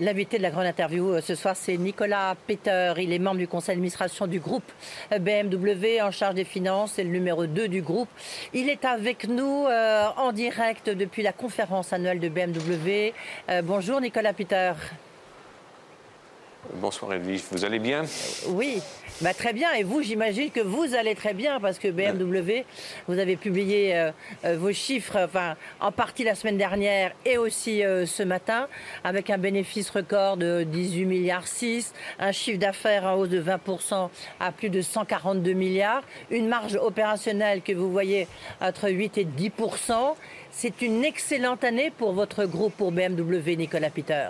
L'invité de la grande interview euh, ce soir, c'est Nicolas Peter. Il est membre du conseil d'administration du groupe euh, BMW en charge des finances. C'est le numéro 2 du groupe. Il est avec nous euh, en direct depuis la conférence annuelle de BMW. bonjour Nicolas Peter. Bonsoir Edwige, vous allez bien? Oui, bah, très bien. Et vous, j'imagine que vous allez très bien parce que BMW, vous avez publié euh, euh, vos chiffres en partie la semaine dernière et aussi euh, ce matin avec un bénéfice record de 18 milliards 6, un chiffre d'affaires en hausse de 20% à plus de 142 milliards, une marge opérationnelle que vous voyez entre 8 et 10%. C'est une excellente année pour votre groupe, pour BMW, Nicolas Peter.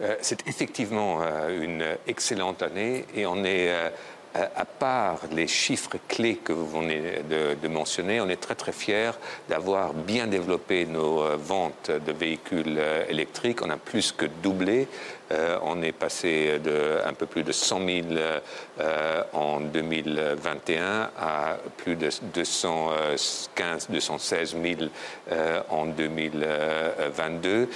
Euh, c'est effectivement euh, une excellente année et on est euh, à part les chiffres clés que vous venez de, mentionner, on est très très fiers d'avoir bien développé nos ventes de véhicules électriques. On a plus que doublé. Euh, on est passé de un peu plus de 100 000 en 2021 à plus de 215, 216 000 en 2022.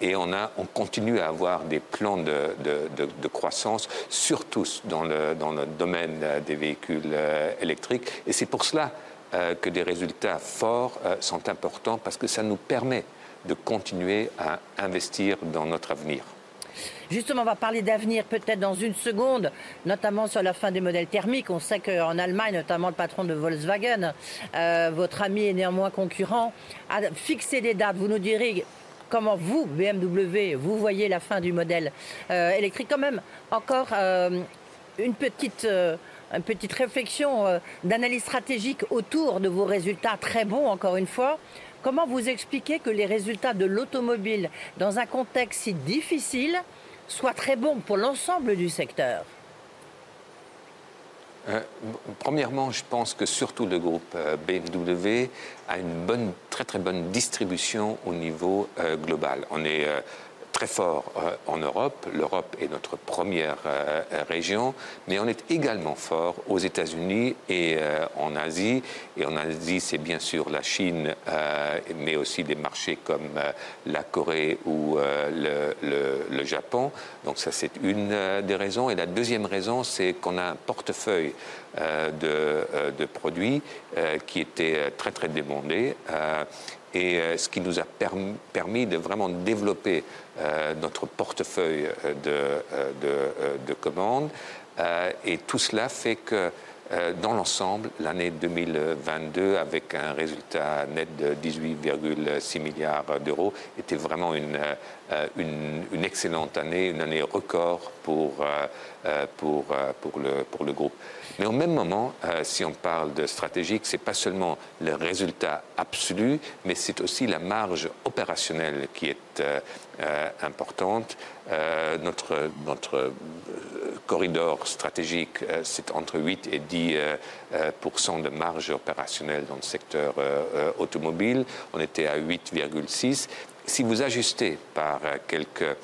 et on, a, on continue à avoir des plans de, de croissance, surtout dans le, dans le domaine euh, des véhicules euh, électriques. Et c'est pour cela euh, que des résultats forts sont importants parce que ça nous permet de continuer à investir dans notre avenir. Justement, on va parler d'avenir peut-être dans une seconde, notamment sur la fin des modèles thermiques. On sait qu'en Allemagne, notamment le patron de Volkswagen, votre ami et néanmoins concurrent, a fixé des dates. Vous nous direz comment vous, BMW, vous voyez la fin du modèle électrique. Quand même, encore une petite, euh, une petite réflexion euh, d'analyse stratégique autour de vos résultats très bons, encore une fois. Comment vous expliquez que les résultats de l'automobile, dans un contexte si difficile, soient très bons pour l'ensemble du secteur euh, premièrement, je pense que surtout le groupe BMW a une bonne, très très bonne distribution au niveau global. On est très fort euh, en Europe. L'Europe est notre première euh, région, mais on est également fort aux États-Unis et euh, en Asie. Et en Asie, c'est bien sûr la Chine, mais aussi des marchés comme la Corée ou le, le, Japon. Donc ça, c'est une des raisons. Et la deuxième raison, c'est qu'on a un portefeuille de, de, produits qui était très très demandé et euh, ce qui nous a permis de vraiment développer euh, notre portefeuille de, euh, de, commandes. et tout cela fait que dans l'ensemble, l'année 2022, avec un résultat net de 18,6 milliards d'euros, était vraiment une, une, excellente année, une année record pour, pour, pour, le, pour le groupe. Mais au même moment, euh, si on parle de stratégique, ce n'est pas seulement le résultat absolu, mais c'est aussi la marge opérationnelle qui est euh, euh, importante. notre notre corridor stratégique, c'est entre 8 et 10% de marge opérationnelle dans le secteur automobile. On était à 8,6. Si vous ajustez par quelques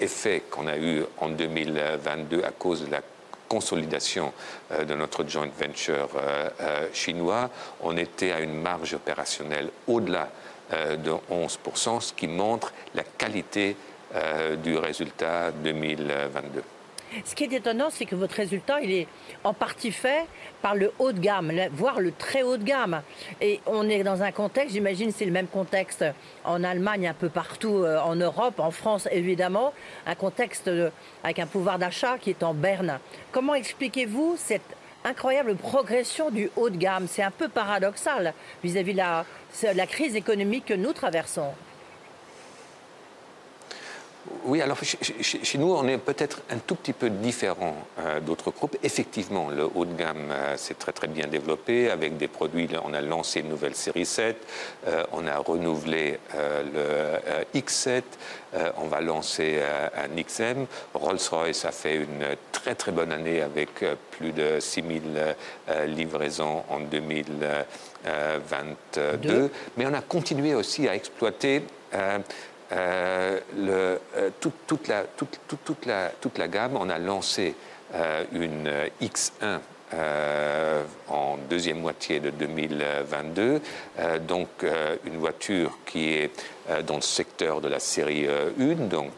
effets qu'on a eu en 2022 à cause de la consolidation euh, de notre joint venture euh, euh, chinois, on était à une marge opérationnelle au-delà de 11%, ce qui montre la qualité du résultat 2022. Ce qui est étonnant, c'est que votre résultat, il est en partie fait par le haut de gamme, voire le très haut de gamme. Et on est dans un contexte, j'imagine c'est le même contexte en Allemagne, un peu partout euh, en Europe, en France évidemment, un contexte avec un pouvoir d'achat qui est en berne. Comment expliquez-vous cette incroyable progression du haut de gamme C'est un peu paradoxal vis-à-vis de la crise économique que nous traversons. Oui, alors chez, nous, on est peut-être un tout petit peu différent euh, d'autres groupes. Effectivement, le haut de gamme euh, s'est très très bien développé avec des produits. On a lancé une nouvelle série 7, euh, on a renouvelé le X7, on va lancer un XM. Rolls-Royce a fait une très très bonne année avec plus de 6000 livraisons en 2022. Mais on a continué aussi à exploiter euh, le, euh, toute, la, toute, toute, la, toute, la, gamme, on a lancé euh, une X1 en deuxième moitié de 2022. donc une voiture qui est dans le secteur de la série 1, donc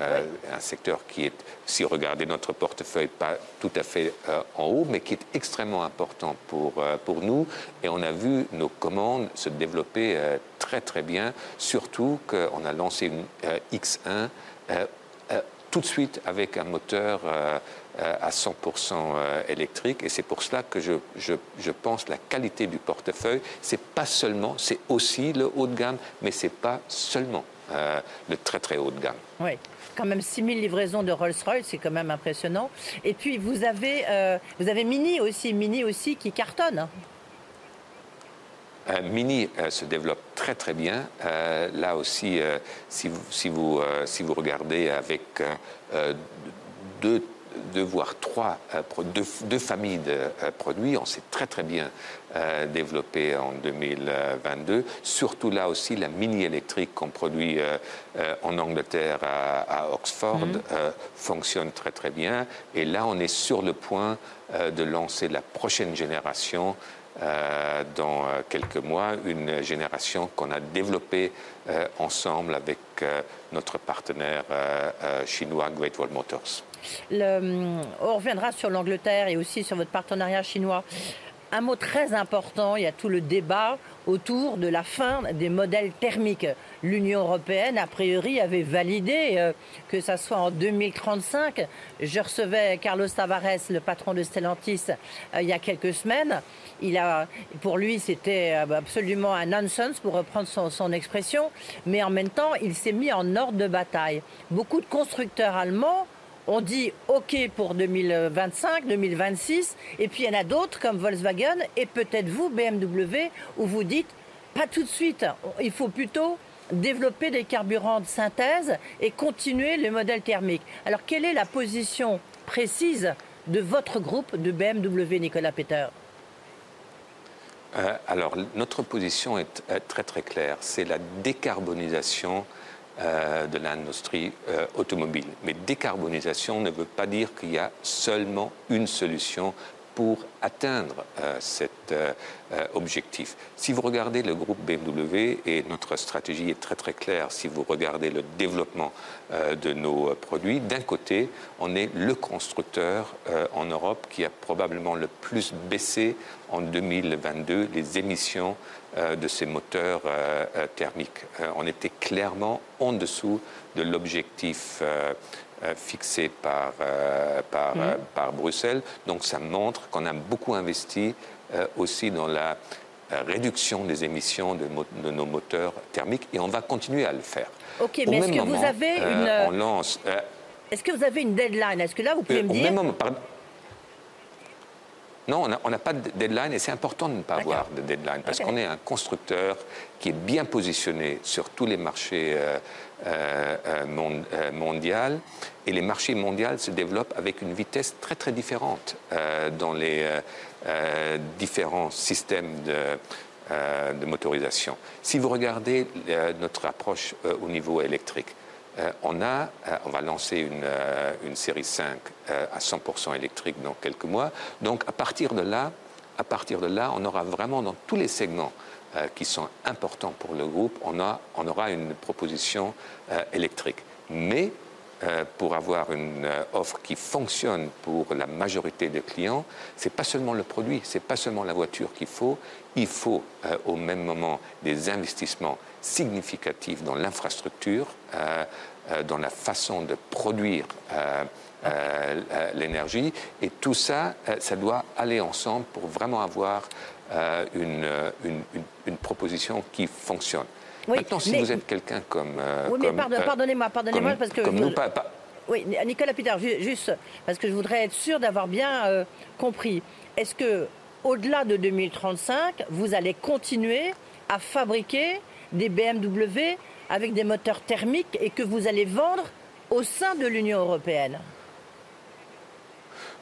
euh, un secteur qui est, si vous regardez notre portefeuille, pas tout à fait euh, en haut, mais qui est extrêmement important pour, euh, pour nous. Et on a vu nos commandes se développer très très bien, surtout qu'on a lancé une X1 tout de suite avec un moteur à 100% électrique. Et c'est pour cela que je, je, je, pense la qualité du portefeuille, c'est pas seulement, c'est aussi le haut de gamme, mais c'est pas seulement le très très haut de gamme. Oui quand même 6000 livraisons de Rolls-Royce, c'est quand même impressionnant. Et puis vous avez, euh, vous avez Mini aussi, Mini aussi qui cartonne. Euh, Mini euh, se développe très très bien. là aussi, si, vous, si, vous, si vous regardez avec deux deux voire trois, euh, deux, familles de euh, produits. On s'est très très bien euh, développé en 2022. Surtout là aussi, la mini électrique qu'on produit en Angleterre à, Oxford mhm. fonctionne très très bien. Et là, on est sur le point de lancer la prochaine génération dans quelques mois, une génération qu'on a développée ensemble avec notre partenaire chinois Great Wall Motors. Le, on reviendra sur l'Angleterre et aussi sur votre partenariat chinois. Un mot très important, il y a tout le débat autour de la fin des modèles thermiques. L'Union européenne, a priori, avait validé euh, que ça soit en 2035. Je recevais Carlos Tavares, le patron de Stellantis, euh, il y a quelques semaines. Il a, pour lui, c'était euh, absolument un nonsense, pour reprendre son expression. Mais en même temps, il s'est mis en ordre de bataille. Beaucoup de constructeurs allemands on dit OK pour 2025, 2026, et puis il y en a d'autres comme Volkswagen et peut-être vous, BMW, où vous dites pas tout de suite, il faut plutôt développer des carburants de synthèse et continuer le modèle thermique. Alors quelle est la position précise de votre groupe de BMW, Nicolas Peter? Euh, alors, notre position est très très claire. C'est la décarbonisation euh, de l'industrie euh, automobile. Mais décarbonisation ne veut pas dire qu'il y a seulement une solution pour atteindre euh, cet objectif. Si vous regardez le groupe BMW, et notre stratégie est très très claire, si vous regardez le développement de nos produits, d'un côté, on est le constructeur en Europe qui a probablement le plus baissé en 2022 les émissions euh, de ces moteurs euh, euh, thermiques. on était clairement en dessous de l'objectif fixé par, par, mhm. par, Bruxelles. Donc ça montre qu'on a beaucoup investi aussi dans la réduction des émissions de, de, nos moteurs thermiques et on va continuer à le faire. Ok, mais est-ce que vous avez une... On lance... Est-ce que vous avez une deadline? Est-ce que là, vous pouvez me dire... Non, on n'a pas de deadline et c'est important de ne pas avoir de deadline parce qu'on est un constructeur qui est bien positionné sur tous les marchés euh, euh, euh, mondiaux et les marchés mondiaux se développent avec une vitesse très très différente dans les différents systèmes de, motorisation. Si vous regardez notre approche au niveau électrique, euh, on, a, euh, on va lancer une, euh, une série 5 à 100% électrique dans quelques mois. Donc à partir de là, à partir de là, on aura vraiment dans tous les segments qui sont importants pour le groupe, on, a, on aura une proposition électrique. Mais pour avoir une offre qui fonctionne pour la majorité des clients, c'est pas seulement le produit, c'est pas seulement la voiture qu'il faut, il faut au même moment des investissements significatifs dans l'infrastructure, euh, dans la façon de produire euh, euh, l'énergie. Et tout ça, ça doit aller ensemble pour vraiment avoir une, une, proposition qui fonctionne. Maintenant, si vous êtes quelqu'un comme... oui, mais pardonnez-moi, pardonnez-moi, parce que... Oui, Nicolas Peter, juste parce que je voudrais être sûr d'avoir bien compris. Est-ce que, au-delà de 2035, vous allez continuer à fabriquer des BMW avec des moteurs thermiques et que vous allez vendre au sein de l'Union européenne?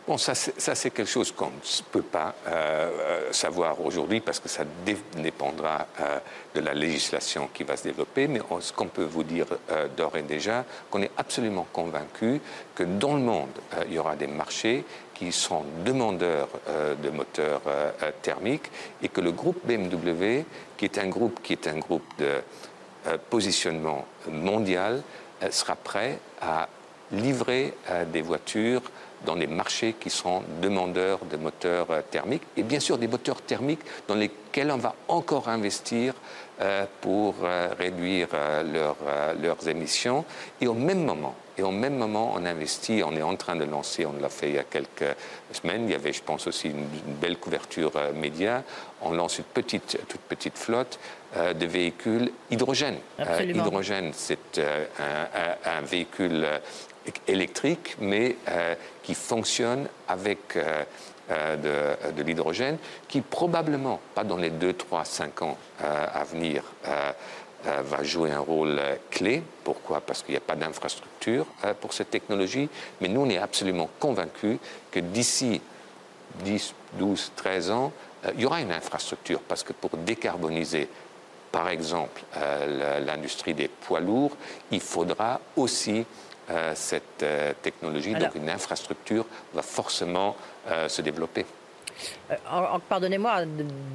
Bon, ça, c'est quelque chose qu'on ne peut pas euh, savoir aujourd'hui parce que ça dépendra de la législation qui va se développer. Mais ce qu'on peut vous dire d'ores et déjà, qu'on est absolument convaincu que dans le monde, il y aura des marchés qui seront demandeurs de moteurs thermiques et que le groupe BMW, qui est un groupe qui est un groupe de positionnement mondial, sera prêt à livrer des voitures dans les marchés qui seront demandeurs de moteurs euh, thermiques et bien sûr des moteurs thermiques dans lesquels on va encore investir euh, pour euh, réduire leurs émissions et au même moment et au même moment, on investit, on est en train de lancer, on l'a fait il y a quelques semaines, il y avait, je pense, aussi une, belle couverture média. On lance une petite, toute petite flotte de véhicules hydrogène. hydrogène, c'est un, un, véhicule électrique, mais euh, qui fonctionne avec euh, euh, de, l'hydrogène, qui probablement, pas dans les 2, 3, 5 ans à venir, va jouer un rôle clé. Pourquoi? Parce qu'il n'y a pas d'infrastructure pour cette technologie. Mais nous, on est absolument convaincus que d'ici 10, 12, 13 ans, il y aura une infrastructure. Parce que pour décarboniser par exemple l'industrie des poids lourds, il faudra aussi euh, cette euh, technologie. donc une infrastructure va forcément euh, se développer. Pardonnez-moi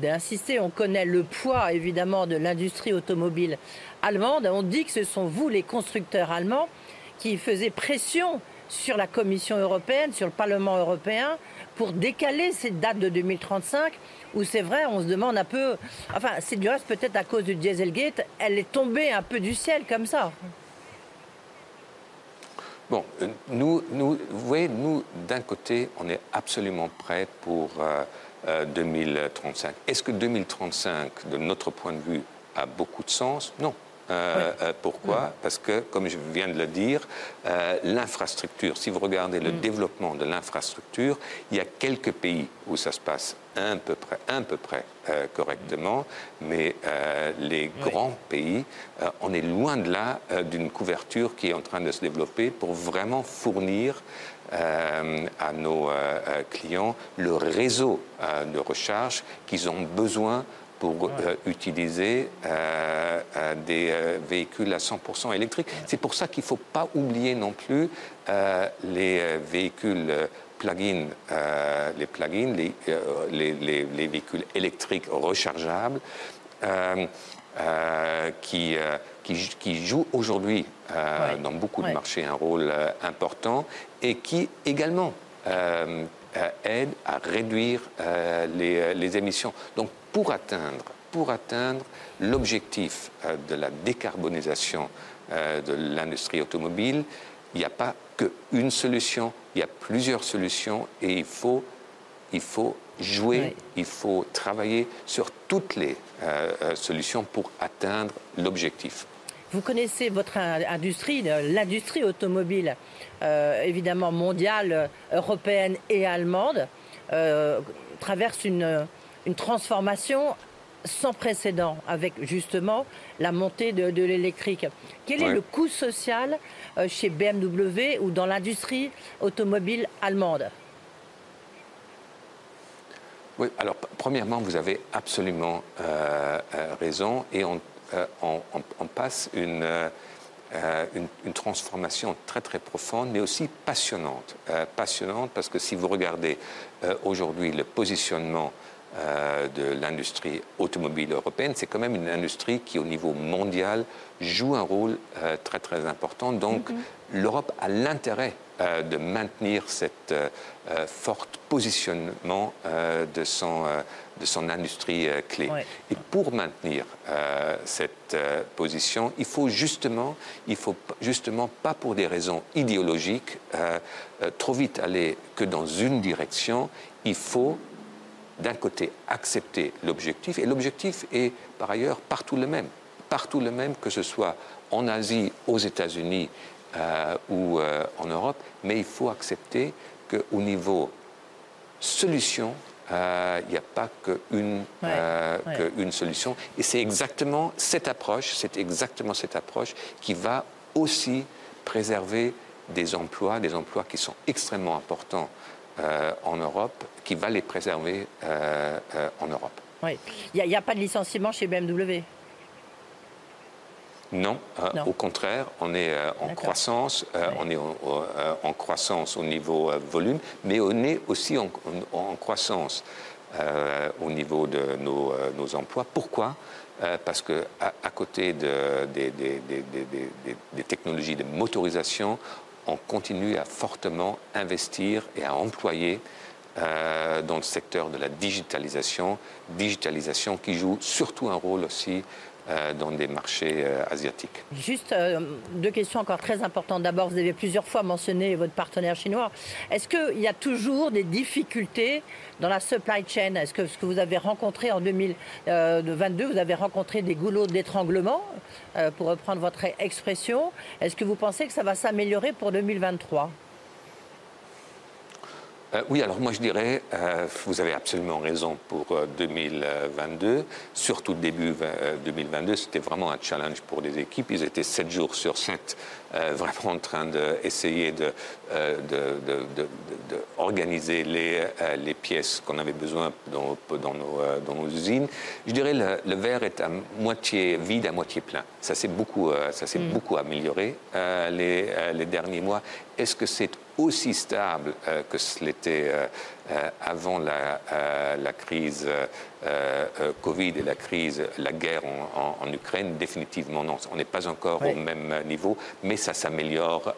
d'insister, on connaît le poids évidemment de l'industrie automobile allemande. On dit que ce sont vous, les constructeurs allemands, qui faisaient pression sur la Commission européenne, sur le Parlement européen, pour décaler cette date de 2035, où c'est vrai, on se demande un peu, enfin c'est du reste peut-être à cause du Dieselgate, elle est tombée un peu du ciel comme ça. Bon, euh, nous, nous, vous voyez, nous, d'un côté, on est absolument prêts pour 2035. Euh, euh, Est-ce que 2035, de notre point de vue, a beaucoup de sens? Non. Euh, euh, pourquoi? Parce que, comme je viens de le dire, l'infrastructure, si vous regardez le mm. développement de l'infrastructure, il y a quelques pays où ça se passe un peu près, un peu près correctement, mais les grands pays, on est loin de là d'une couverture qui est en train de se développer pour vraiment fournir à nos clients le réseau de recharge qu'ils ont besoin pour euh, utiliser euh, euh, des véhicules à 100% électriques. C'est pour ça qu'il ne faut pas oublier non plus les véhicules plug-in, les plug-in, les, les, les, véhicules électriques rechargeables. qui, qui, qui, jouent aujourd'hui dans beaucoup de marchés un rôle important et qui également aident à réduire les, émissions. Donc pour atteindre, pour atteindre l'objectif euh, de la décarbonisation euh, de l'industrie automobile, il n'y a pas qu'une solution, il y a plusieurs solutions et il faut, il faut jouer, il faut travailler sur toutes les euh, solutions pour atteindre l'objectif. Vous connaissez votre industrie, l'industrie automobile, évidemment mondiale, européenne et allemande, traverse une, une transformation sans précédent avec justement la montée de, l'électrique. Quel est le coût social euh, chez BMW ou dans l'industrie automobile allemande? Oui, alors premièrement, vous avez absolument euh, euh, raison et on, passe une, une, transformation très très profonde, mais aussi passionnante. passionnante parce que si vous regardez aujourd'hui le positionnement euh, de l'industrie automobile européenne, c'est quand même une industrie qui, au niveau mondial, joue un rôle euh, très très important. Donc, mhm. l'Europe a l'intérêt euh, de maintenir cet fort positionnement de, son, de son industrie clé. Et pour maintenir cette position, il faut justement, il faut justement pas pour des raisons idéologiques trop vite aller que dans une direction. Il faut d'un côté, accepter l'objectif, et l'objectif est par ailleurs partout le même. Partout le même, que ce soit en Asie, aux États-Unis euh, ou euh, en Europe, mais il faut accepter qu'au niveau solution, euh, il n'y a pas qu'une une solution. Et c'est exactement cette approche, c'est exactement cette approche qui va aussi préserver des emplois, des emplois qui sont extrêmement importants en Europe qui va les préserver en Europe. Oui. Il n'y a, pas de licenciement chez BMW non, au contraire, on est en croissance, on est en, croissance au niveau volume, mais on est aussi en, croissance au niveau de nos, nos emplois. Pourquoi? Euh, parce que à, côté de, des, technologies de motorisation, on continue à fortement investir et à employer euh, dans le secteur de la digitalisation, digitalisation qui joue surtout un rôle aussi dans des marchés euh, asiatiques. Juste euh, deux questions encore très importantes. D'abord, vous avez plusieurs fois mentionné votre partenaire chinois. Est-ce qu'il y a toujours des difficultés dans la supply chain? Est-ce que ce que vous avez rencontré en 2022, vous avez rencontré des goulots d'étranglement, pour reprendre votre expression? Est-ce que vous pensez que ça va s'améliorer pour 2023 euh, oui, alors moi je dirais, euh, vous avez absolument raison pour 2022, euh, surtout début 2022, c'était vraiment un challenge pour les équipes. Ils étaient 7 jours sur 7 vraiment en train d'essayer de, organiser les, les pièces qu'on avait besoin dans, dans, nos, dans, nos, usines. Je dirais le, le verre est à moitié vide, à moitié plein. Ça s'est beaucoup, ça s'est mm. beaucoup amélioré les, les derniers mois. Est-ce que c'est aussi stable euh, que ce l'était euh, euh, avant la, la crise Covid et la crise, la guerre en, Ukraine Définitivement non. On n'est pas encore au même niveau, mais ça s'améliore.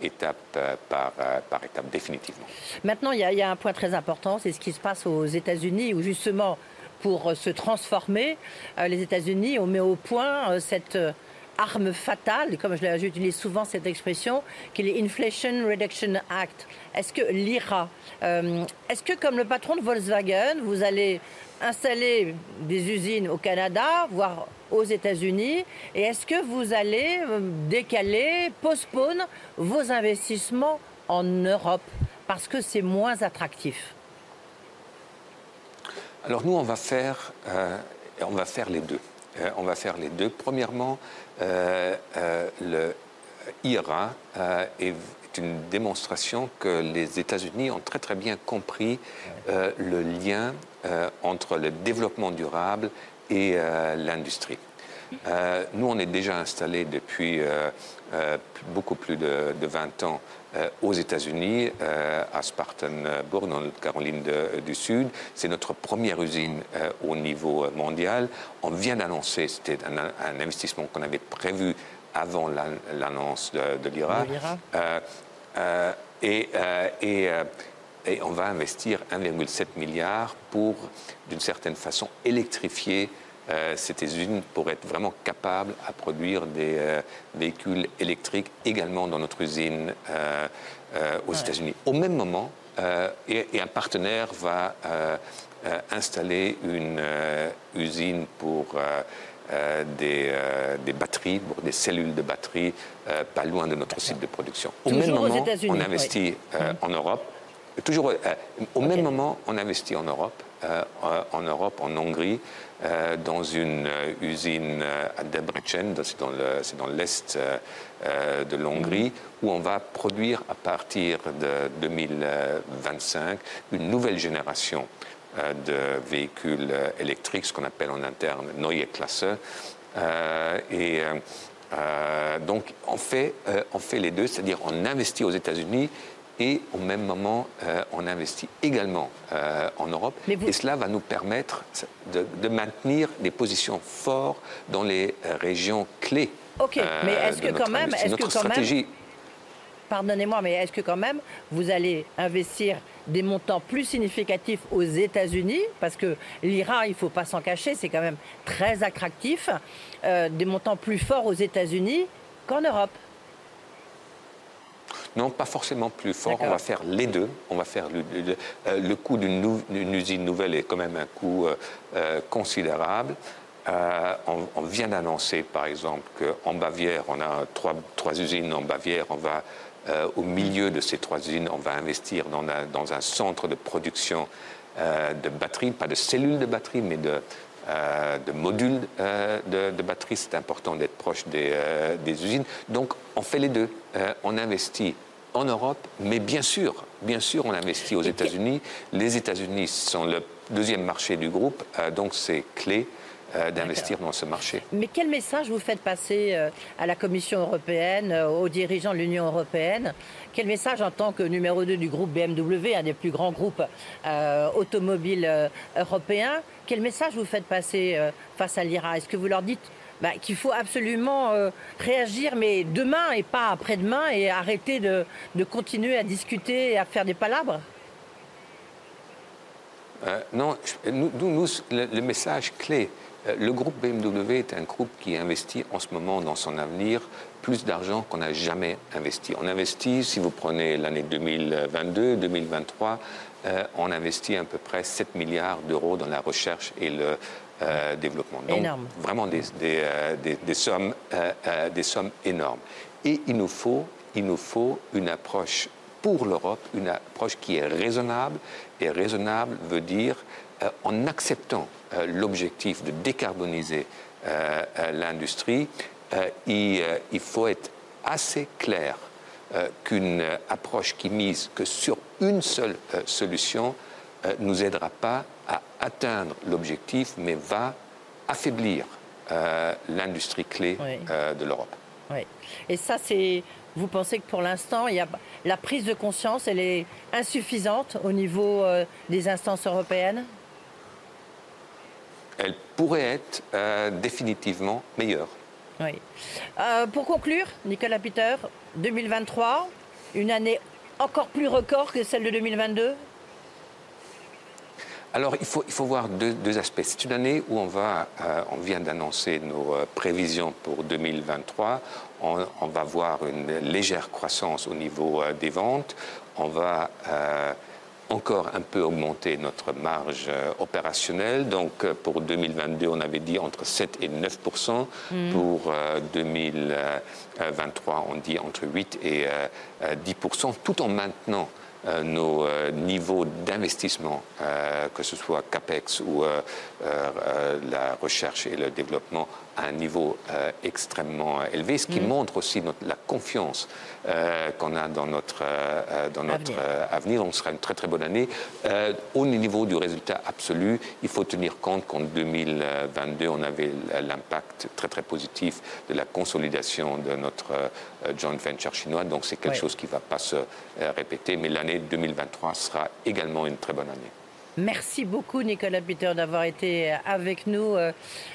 étape par, par, étape, définitivement. Maintenant, il y, y, a, un point très important, c'est ce qui se passe aux États-Unis, où justement, pour se transformer, les États-Unis ont mis au point cette arme fatale, comme j'utilise souvent cette expression, qui est l'Inflation Reduction Act. Est-ce que l'IRA, euh, est-ce que comme le patron de Volkswagen, vous allez installer des usines au Canada, voire aux États-Unis, et est-ce que vous allez euh, décaler, postpone vos investissements en Europe parce que c'est moins attractif? Alors nous, on va faire, euh, les deux. on va faire les deux. Premièrement, le IRA euh, est une démonstration que les États-Unis ont très très bien compris le lien entre le développement durable et l'industrie. Nous, on est déjà installés depuis beaucoup plus de, 20 ans aux États-Unis, à Spartanburg, dans la Caroline du Sud. C'est notre première usine au niveau mondial. On vient d'annoncer, c'était un, investissement qu'on avait prévu avant l'annonce de, l'IRA. et, et, et, on va investir 1,7 milliard pour, d'une certaine façon, électrifier euh, cette usine pour être vraiment capable à produire des euh, véhicules électriques également dans notre usine euh, aux États-Unis. Au même moment, et, un partenaire va installer une usine pour des, des, batteries, pour des cellules de batteries, pas loin de notre site de production. Au même moment, on investit en Europe. Toujours, au même moment, on investit en Europe, en Europe, en Hongrie, euh, dans une euh, usine euh, à Debrecen, c'est dans l'est de l'Hongrie, où on va produire à partir de 2025 une nouvelle génération de véhicules électriques, ce qu'on appelle en interne Neue Klasse. et donc on fait, on fait les deux, c'est-à-dire on investit aux États-Unis et au même moment, euh, on investit également euh, en Europe. Et cela va nous permettre de, maintenir des positions fortes dans les euh, régions clés. Ok, mais est-ce que quand même, est-ce que quand même, pardonnez-moi, mais est-ce que quand même vous allez investir des montants plus significatifs aux États-Unis, parce que l'IRA, il ne faut pas s'en cacher, c'est quand même très attractif, des montants plus forts aux États-Unis qu'en Europe non, pas forcément plus fort. On va faire les deux. On va faire le, euh, coût d'une usine nouvelle est quand même un coût euh, euh, considérable. on, vient d'annoncer, par exemple, qu'en Bavière, on a trois, trois, usines en Bavière. On va, au milieu de ces trois usines, on va investir dans un, dans un centre de production de batteries, pas de cellules de batteries, mais de, de modules de, de batteries. C'est important d'être proche des, des, usines. Donc, on fait les deux. on investit en Europe, mais bien sûr, bien sûr, on investit aux États-Unis. Les États-Unis sont le deuxième marché du groupe, donc c'est clé euh, d'investir dans ce marché. Mais quel message vous faites passer euh, à la Commission européenne, euh, aux dirigeants de l'Union européenne? Quel message en tant que numéro 2 du groupe BMW, un des plus grands groupes automobiles européens, quel message vous faites passer face à l'IRA Est-ce que vous leur dites bah, qu'il faut absolument réagir, mais demain et pas après-demain, et arrêter de, continuer à discuter et à faire des palabres? Non, nous, nous, le, message clé, euh, le groupe BMW est un groupe qui investit en ce moment dans son avenir plus d'argent qu'on n'a jamais investi. On investit, si vous prenez l'année 2022, 2023, euh, on investit à peu près 7 milliards d'euros dans la recherche et le euh, développement. Donc, Énorme. vraiment des, des, sommes, des sommes énormes. Et il nous faut, il nous faut une approche pour l'Europe, une approche qui est raisonnable. Et raisonnable veut dire en acceptant euh, l'objectif de décarboniser euh, euh, l'industrie, il, faut être assez clair qu'une approche qui mise que sur une seule solution nous aidera pas à atteindre l'objectif, mais va affaiblir l'industrie clé de l'Europe. Oui. Et ça, c'est. Vous pensez que pour l'instant, il y a la prise de conscience, elle est insuffisante au niveau des instances européennes? Elle pourrait être euh, définitivement meilleure. Oui. Euh, pour conclure, Nicolas Peter, 2023, une année encore plus record que celle de 2022 alors, il faut, il faut voir deux, aspects. C'est une année où on, va, euh, on vient d'annoncer nos prévisions pour 2023. On, on, va voir une légère croissance au niveau des ventes. On va encore un peu augmenter notre marge euh, opérationnelle. Donc euh, pour 2022, on avait dit entre 7 et 9 mm. Pour 2023, euh, on dit entre 8 et 10% tout en maintenant nos niveaux d'investissement, que ce soit CAPEX ou la recherche et le développement, à un niveau extrêmement élevé, ce qui mm. montre aussi la confiance euh, qu'on a dans notre, euh, dans notre euh, avenir. Donc, ce sera une très très bonne année. au niveau du résultat absolu, il faut tenir compte qu'en 2022, on avait l'impact très très positif de la consolidation de notre joint venture chinois. Donc, c'est quelque chose qui ne va pas se répéter. Mais l'année 2023 sera également une très bonne année. Merci beaucoup Nicolas Peter d'avoir été avec nous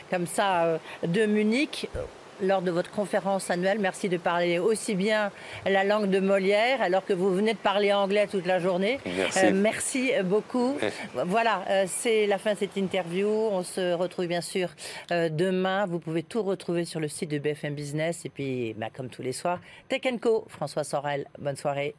comme ça de Munich lors de votre conférence annuelle. Merci de parler aussi bien la langue de Molière alors que vous venez de parler anglais toute la journée. Merci, euh, beaucoup. Voilà, euh, c'est la fin de cette interview. On se retrouve bien sûr euh, demain. Vous pouvez tout retrouver sur le site de BFM Business et puis, bah, comme tous les soirs, Tech Co. François Sorel. Bonne soirée.